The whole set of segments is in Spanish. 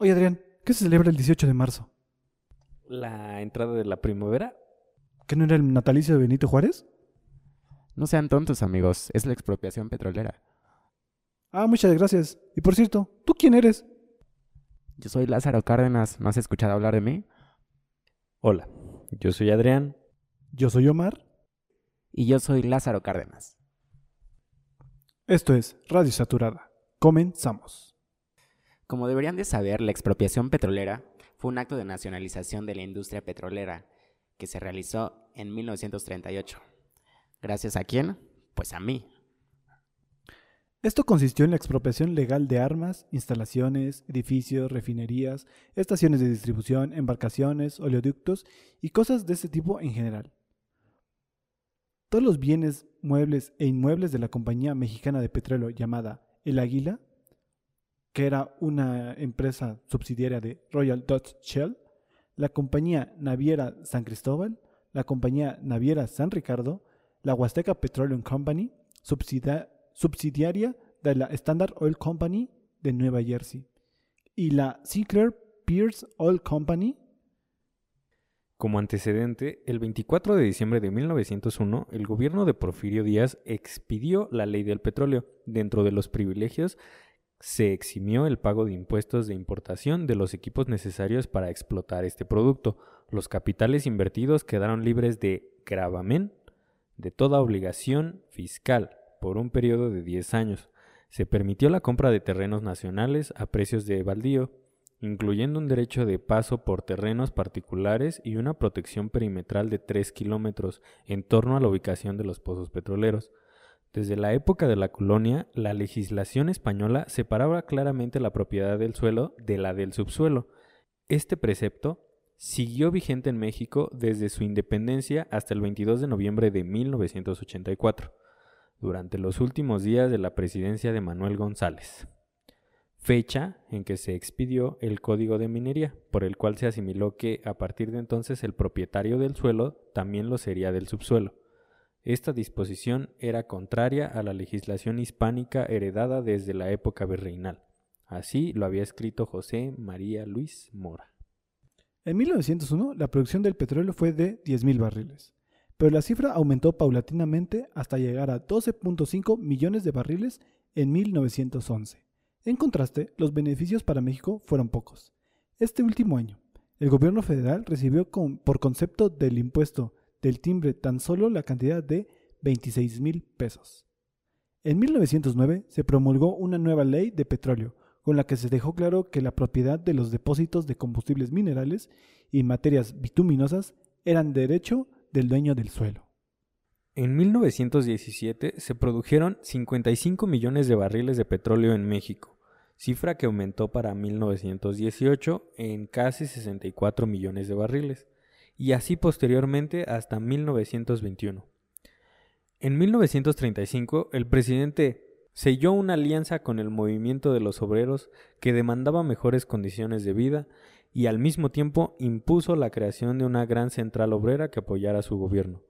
Oye, Adrián, ¿qué se celebra el 18 de marzo? ¿La entrada de la primavera? ¿Que no era el natalicio de Benito Juárez? No sean tontos, amigos. Es la expropiación petrolera. Ah, muchas gracias. Y por cierto, ¿tú quién eres? Yo soy Lázaro Cárdenas. ¿No has escuchado hablar de mí? Hola, yo soy Adrián. Yo soy Omar. Y yo soy Lázaro Cárdenas. Esto es Radio Saturada. Comenzamos. Como deberían de saber, la expropiación petrolera fue un acto de nacionalización de la industria petrolera que se realizó en 1938. ¿Gracias a quién? Pues a mí. Esto consistió en la expropiación legal de armas, instalaciones, edificios, refinerías, estaciones de distribución, embarcaciones, oleoductos y cosas de este tipo en general. Todos los bienes, muebles e inmuebles de la compañía mexicana de petróleo llamada El Águila, que era una empresa subsidiaria de Royal Dutch Shell, la compañía naviera San Cristóbal, la compañía naviera San Ricardo, la Huasteca Petroleum Company, subsidiaria de la Standard Oil Company de Nueva Jersey, y la Sinclair Pierce Oil Company. Como antecedente, el 24 de diciembre de 1901, el gobierno de Porfirio Díaz expidió la ley del petróleo. Dentro de los privilegios se eximió el pago de impuestos de importación de los equipos necesarios para explotar este producto. Los capitales invertidos quedaron libres de gravamen de toda obligación fiscal por un periodo de 10 años. Se permitió la compra de terrenos nacionales a precios de baldío, incluyendo un derecho de paso por terrenos particulares y una protección perimetral de 3 kilómetros en torno a la ubicación de los pozos petroleros. Desde la época de la colonia, la legislación española separaba claramente la propiedad del suelo de la del subsuelo. Este precepto siguió vigente en México desde su independencia hasta el 22 de noviembre de 1984, durante los últimos días de la presidencia de Manuel González, fecha en que se expidió el Código de Minería, por el cual se asimiló que a partir de entonces el propietario del suelo también lo sería del subsuelo. Esta disposición era contraria a la legislación hispánica heredada desde la época virreinal. Así lo había escrito José María Luis Mora. En 1901, la producción del petróleo fue de 10.000 barriles, pero la cifra aumentó paulatinamente hasta llegar a 12.5 millones de barriles en 1911. En contraste, los beneficios para México fueron pocos. Este último año, el gobierno federal recibió por concepto del impuesto del timbre tan solo la cantidad de 26 mil pesos. En 1909 se promulgó una nueva ley de petróleo, con la que se dejó claro que la propiedad de los depósitos de combustibles minerales y materias bituminosas eran derecho del dueño del suelo. En 1917 se produjeron 55 millones de barriles de petróleo en México, cifra que aumentó para 1918 en casi 64 millones de barriles, y así posteriormente hasta 1921. En 1935 el presidente selló una alianza con el movimiento de los obreros que demandaba mejores condiciones de vida y al mismo tiempo impuso la creación de una gran central obrera que apoyara su gobierno.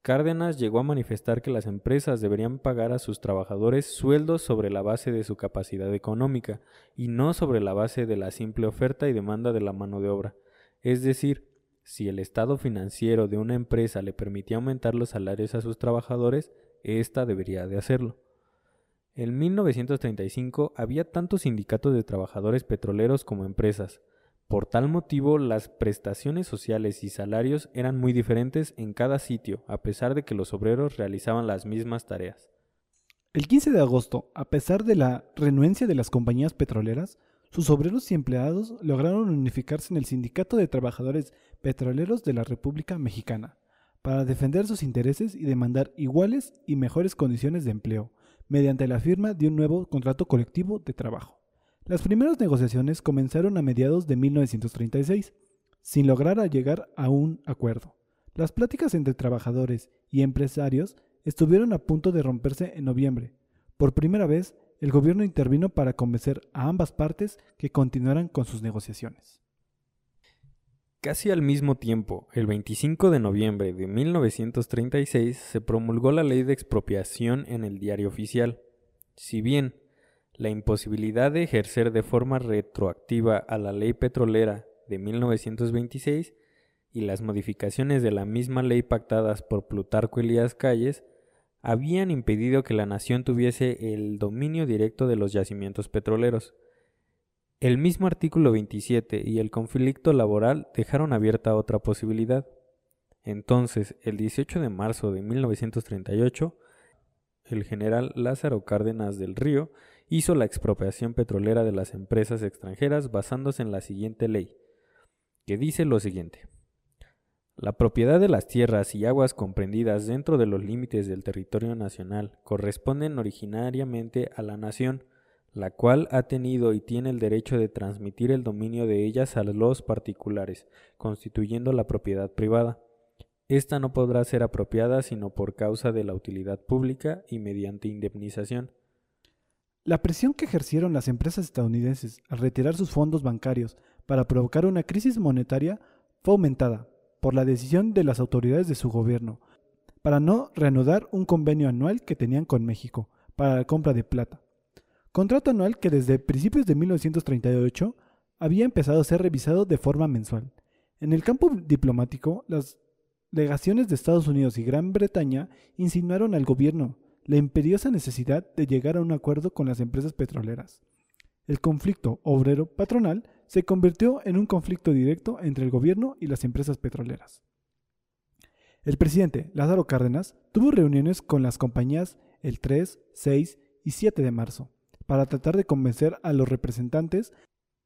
Cárdenas llegó a manifestar que las empresas deberían pagar a sus trabajadores sueldos sobre la base de su capacidad económica y no sobre la base de la simple oferta y demanda de la mano de obra. Es decir, si el estado financiero de una empresa le permitía aumentar los salarios a sus trabajadores, ésta debería de hacerlo. En 1935 había tantos sindicatos de trabajadores petroleros como empresas. Por tal motivo, las prestaciones sociales y salarios eran muy diferentes en cada sitio, a pesar de que los obreros realizaban las mismas tareas. El 15 de agosto, a pesar de la renuencia de las compañías petroleras, sus obreros y empleados lograron unificarse en el Sindicato de Trabajadores Petroleros de la República Mexicana, para defender sus intereses y demandar iguales y mejores condiciones de empleo, mediante la firma de un nuevo contrato colectivo de trabajo. Las primeras negociaciones comenzaron a mediados de 1936, sin lograr llegar a un acuerdo. Las pláticas entre trabajadores y empresarios estuvieron a punto de romperse en noviembre. Por primera vez, el gobierno intervino para convencer a ambas partes que continuaran con sus negociaciones. Casi al mismo tiempo, el 25 de noviembre de 1936 se promulgó la ley de expropiación en el diario oficial. Si bien la imposibilidad de ejercer de forma retroactiva a la ley petrolera de 1926 y las modificaciones de la misma ley pactadas por Plutarco Elías Calles habían impedido que la nación tuviese el dominio directo de los yacimientos petroleros. El mismo artículo 27 y el conflicto laboral dejaron abierta otra posibilidad. Entonces, el 18 de marzo de 1938, el general Lázaro Cárdenas del Río hizo la expropiación petrolera de las empresas extranjeras basándose en la siguiente ley, que dice lo siguiente. La propiedad de las tierras y aguas comprendidas dentro de los límites del territorio nacional corresponden originariamente a la nación, la cual ha tenido y tiene el derecho de transmitir el dominio de ellas a los particulares, constituyendo la propiedad privada. Esta no podrá ser apropiada sino por causa de la utilidad pública y mediante indemnización. La presión que ejercieron las empresas estadounidenses al retirar sus fondos bancarios para provocar una crisis monetaria fue aumentada por la decisión de las autoridades de su gobierno para no reanudar un convenio anual que tenían con México para la compra de plata. Contrato anual que desde principios de 1938 había empezado a ser revisado de forma mensual. En el campo diplomático, las legaciones de Estados Unidos y Gran Bretaña insinuaron al gobierno la imperiosa necesidad de llegar a un acuerdo con las empresas petroleras. El conflicto obrero-patronal se convirtió en un conflicto directo entre el gobierno y las empresas petroleras. El presidente Lázaro Cárdenas tuvo reuniones con las compañías el 3, 6 y 7 de marzo para tratar de convencer a los representantes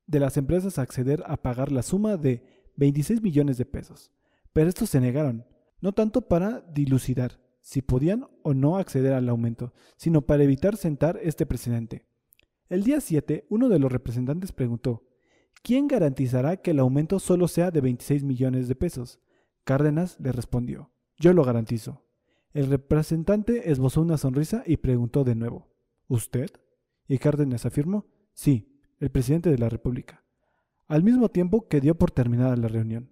de las empresas a acceder a pagar la suma de 26 millones de pesos. Pero estos se negaron, no tanto para dilucidar si podían o no acceder al aumento, sino para evitar sentar este precedente. El día 7, uno de los representantes preguntó, ¿quién garantizará que el aumento solo sea de 26 millones de pesos? Cárdenas le respondió, yo lo garantizo. El representante esbozó una sonrisa y preguntó de nuevo, ¿usted? Y Cárdenas afirmó, sí, el presidente de la República. Al mismo tiempo que dio por terminada la reunión.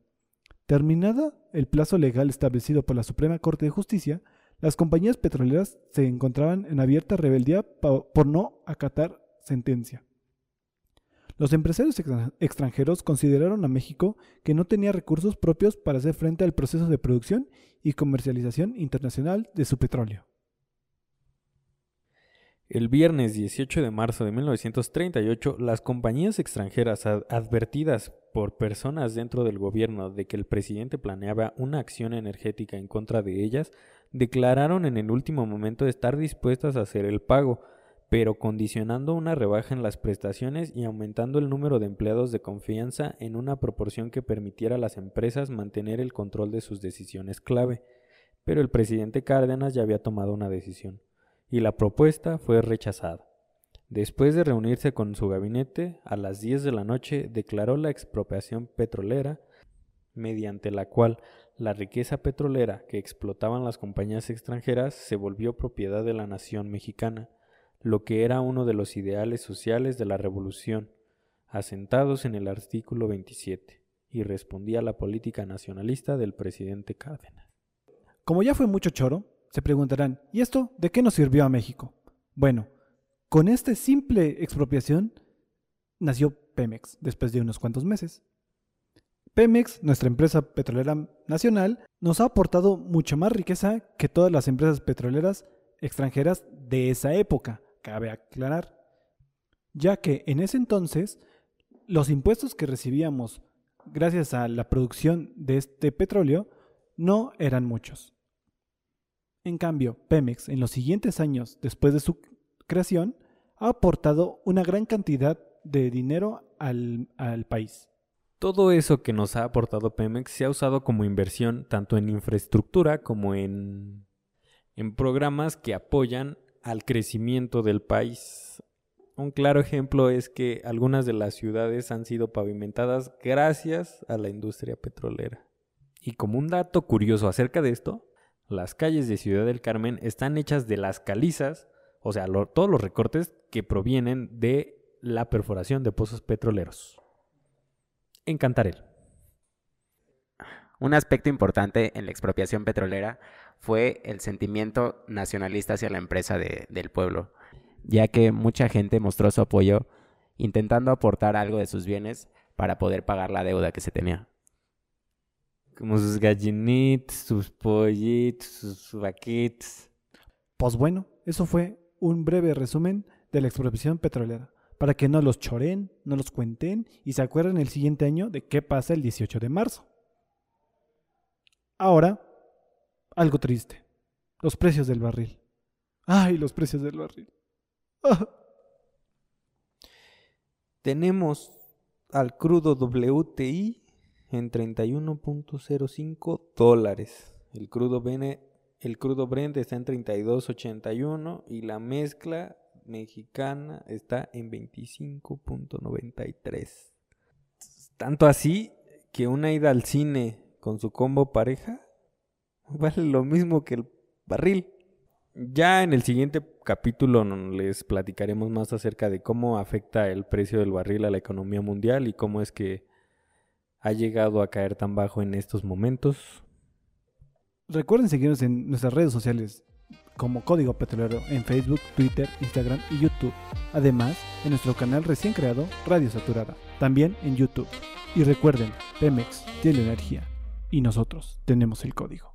Terminada el plazo legal establecido por la Suprema Corte de Justicia, las compañías petroleras se encontraban en abierta rebeldía por no acatar sentencia. Los empresarios extranjeros consideraron a México que no tenía recursos propios para hacer frente al proceso de producción y comercialización internacional de su petróleo. El viernes 18 de marzo de 1938, las compañías extranjeras advertidas por personas dentro del gobierno de que el presidente planeaba una acción energética en contra de ellas, declararon en el último momento estar dispuestas a hacer el pago, pero condicionando una rebaja en las prestaciones y aumentando el número de empleados de confianza en una proporción que permitiera a las empresas mantener el control de sus decisiones clave. Pero el presidente Cárdenas ya había tomado una decisión, y la propuesta fue rechazada. Después de reunirse con su gabinete, a las 10 de la noche declaró la expropiación petrolera, mediante la cual la riqueza petrolera que explotaban las compañías extranjeras se volvió propiedad de la nación mexicana, lo que era uno de los ideales sociales de la revolución, asentados en el artículo 27, y respondía a la política nacionalista del presidente Cárdenas. Como ya fue mucho choro, se preguntarán, ¿y esto de qué nos sirvió a México? Bueno, con esta simple expropiación nació Pemex después de unos cuantos meses. Pemex, nuestra empresa petrolera nacional, nos ha aportado mucha más riqueza que todas las empresas petroleras extranjeras de esa época cabe aclarar, ya que en ese entonces los impuestos que recibíamos gracias a la producción de este petróleo no eran muchos. En cambio, Pemex en los siguientes años después de su creación ha aportado una gran cantidad de dinero al, país. Todo eso que nos ha aportado Pemex se ha usado como inversión tanto en infraestructura como en, en programas que apoyan al crecimiento del país. Un claro ejemplo es que algunas de las ciudades han sido pavimentadas gracias a la industria petrolera. Y como un dato curioso acerca de esto, las calles de Ciudad del Carmen están hechas de las calizas, o sea, todos los recortes que provienen de la perforación de pozos petroleros. En Cantarel. Un aspecto importante en la expropiación petrolera fue el sentimiento nacionalista hacia la empresa del pueblo. ya que mucha gente mostró su apoyo intentando aportar algo de sus bienes para poder pagar la deuda que se tenía. Como sus gallinitos, sus pollitos, sus vaquitos. Pues bueno, eso fue un breve resumen de la expropiación petrolera, para que no los choren, no los cuenten y se acuerden el siguiente año de qué pasa el 18 de marzo. Ahora, algo triste, los precios del barril. Ay, los precios del barril. Tenemos al crudo WTI en 31.05 dólares. El crudo, Bene- el crudo Brent está en 32.81 y la mezcla mexicana está en 25.93. Tanto así que una ida al cine con su combo pareja vale lo mismo que el barril. Ya en el siguiente capítulo les platicaremos más acerca de cómo afecta el precio del barril a la economía mundial y cómo es que ha llegado a caer tan bajo en estos momentos. Recuerden seguirnos en nuestras redes sociales como Código Petrolero en Facebook, Twitter, Instagram y YouTube. Además, en nuestro canal recién creado Radio Saturada, también en YouTube. Y recuerden, Pemex tiene energía y nosotros tenemos el código.